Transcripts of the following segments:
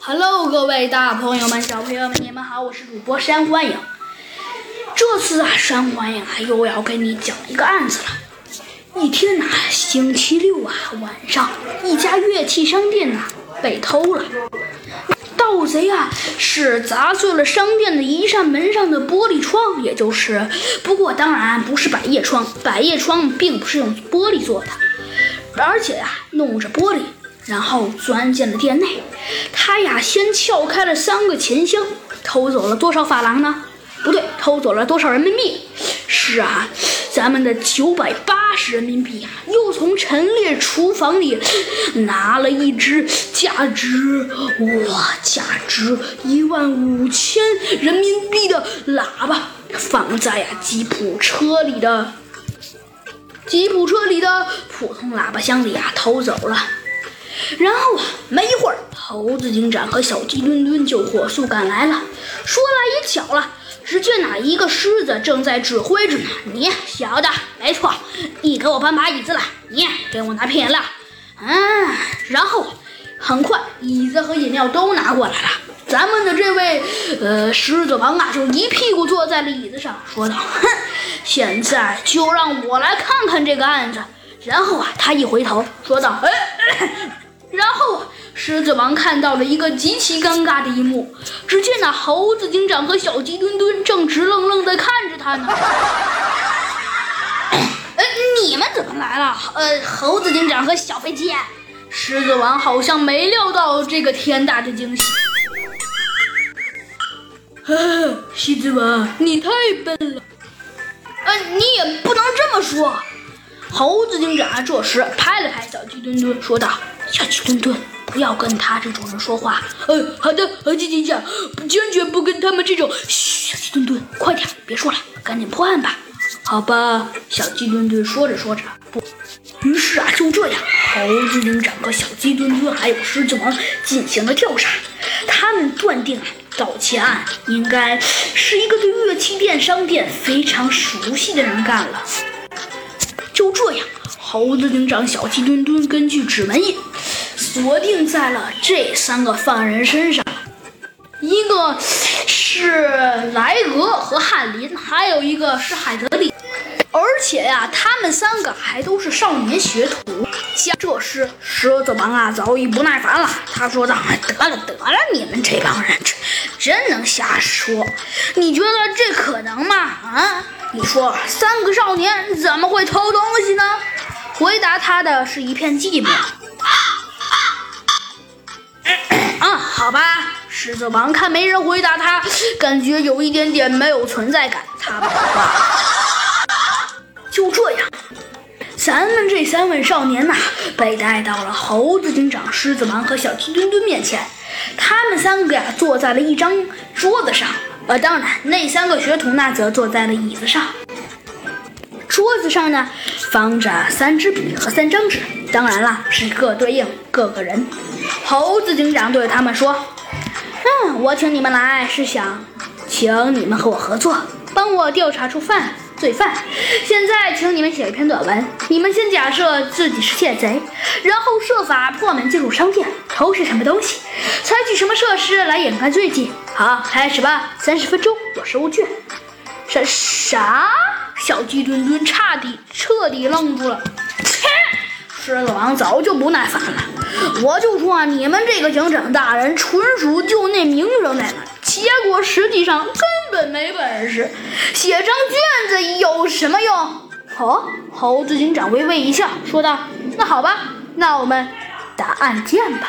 Hello，各位大朋友们、小朋友们，你们好，我是主播山欢迎。这次啊，山欢迎啊又要跟你讲一个案子了。一天呐，星期六啊晚上，一家乐器商店呐被偷了。盗贼啊是砸碎了商店的一扇门上的玻璃窗，也就是，不过当然不是百叶窗，百叶窗并不是用玻璃做的，而且呀、弄着玻璃。然后钻进了店内，他呀先撬开了三个钱箱，偷走了多少法郎呢？不对，偷走了多少人民币？是啊，咱们的九百八十人民币啊！又从陈列厨房里拿了一只价值哇，价值一万五千人民币的喇叭，放在呀吉普车里的吉普车里的普通喇叭箱里啊，偷走了。然后啊，没一会儿，猴子警长和小鸡墩墩就火速赶来了。说来也巧了，只见哪一个狮子正在指挥着呢。你小的，没错，你给我搬把椅子来，你给我拿瓶饮料。嗯，然后很快，椅子和饮料都拿过来了。咱们的这位呃狮子王啊，就一屁股坐在了椅子上，说道：“哼，现在就让我来看看这个案子。”然后啊，他一回头说道：“哎。”然后啊，狮子王看到了一个极其尴尬的一幕。只见那猴子警长和小鸡墩墩正直愣愣地看着他呢。呃，你们怎么来了？呃，猴子警长和小飞机。狮子王好像没料到这个天大的惊喜。哈哈，狮子王，你太笨了。呃，你也不能这么说。猴子警长这时拍了拍小鸡墩墩，说道：“小鸡墩墩，不要跟他这种人说话。”呃，好的，猴子警长，坚决不跟他们这种。嘘，小鸡墩墩，快点，别说了，赶紧破案吧。好吧，小鸡墩墩说着说着，不，于是啊，就这样，猴子警长和小鸡墩墩还有狮子王进行了调查，他们断定啊，盗窃案应该是一个对乐器店商店非常熟悉的人干了。就这样，猴子警长、小鸡墩墩根据指纹印锁定在了这三个犯人身上，一个是莱格和翰林，还有一个是海德利。而且呀，他们三个还都是少年学徒。这时，狮子王啊早已不耐烦了，他说道：“得了得了，你们这帮人真真能瞎说！你觉得这可能吗？啊？”你说三个少年怎么会偷东西呢？回答他的是一片寂寞。好吧，狮子王看没人回答他，感觉有一点点没有存在感。他不话。就这样，咱们这三位少年呐、被带到了猴子警长、狮子王和小鸡墩墩面前。他们三个呀，坐在了一张桌子上。呃，当然，那三个学徒呢，则坐在了椅子上。桌子上呢，放着三支笔和三张纸，当然啦，是各对应各个人。猴子警长对他们说：“嗯，我请你们来是想请你们和我合作，帮我调查出犯罪犯。现在，请你们写一篇短文。你们先假设自己是窃贼，然后设法破门进入商店，偷窃什么东西，采取什么设施来掩盖罪迹。好，开始吧。三十分钟，我收卷。啥啥？小鸡墩墩差底彻底愣住了。切！狮子王早就不耐烦了。我就说啊，你们这个警长大人纯属就那名声在那，结果实际上根本没本事，写张卷子有什么用？哦，猴子警长微微一笑，说道：“那好吧，那我们打案件吧。”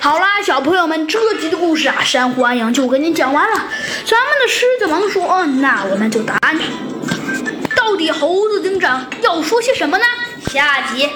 好啦，小朋友们，这集的故事啊，珊瑚安阳就给你讲完了。咱们的狮子王说：“哦，那我们就打案。”到底猴子警长要说些什么呢？下集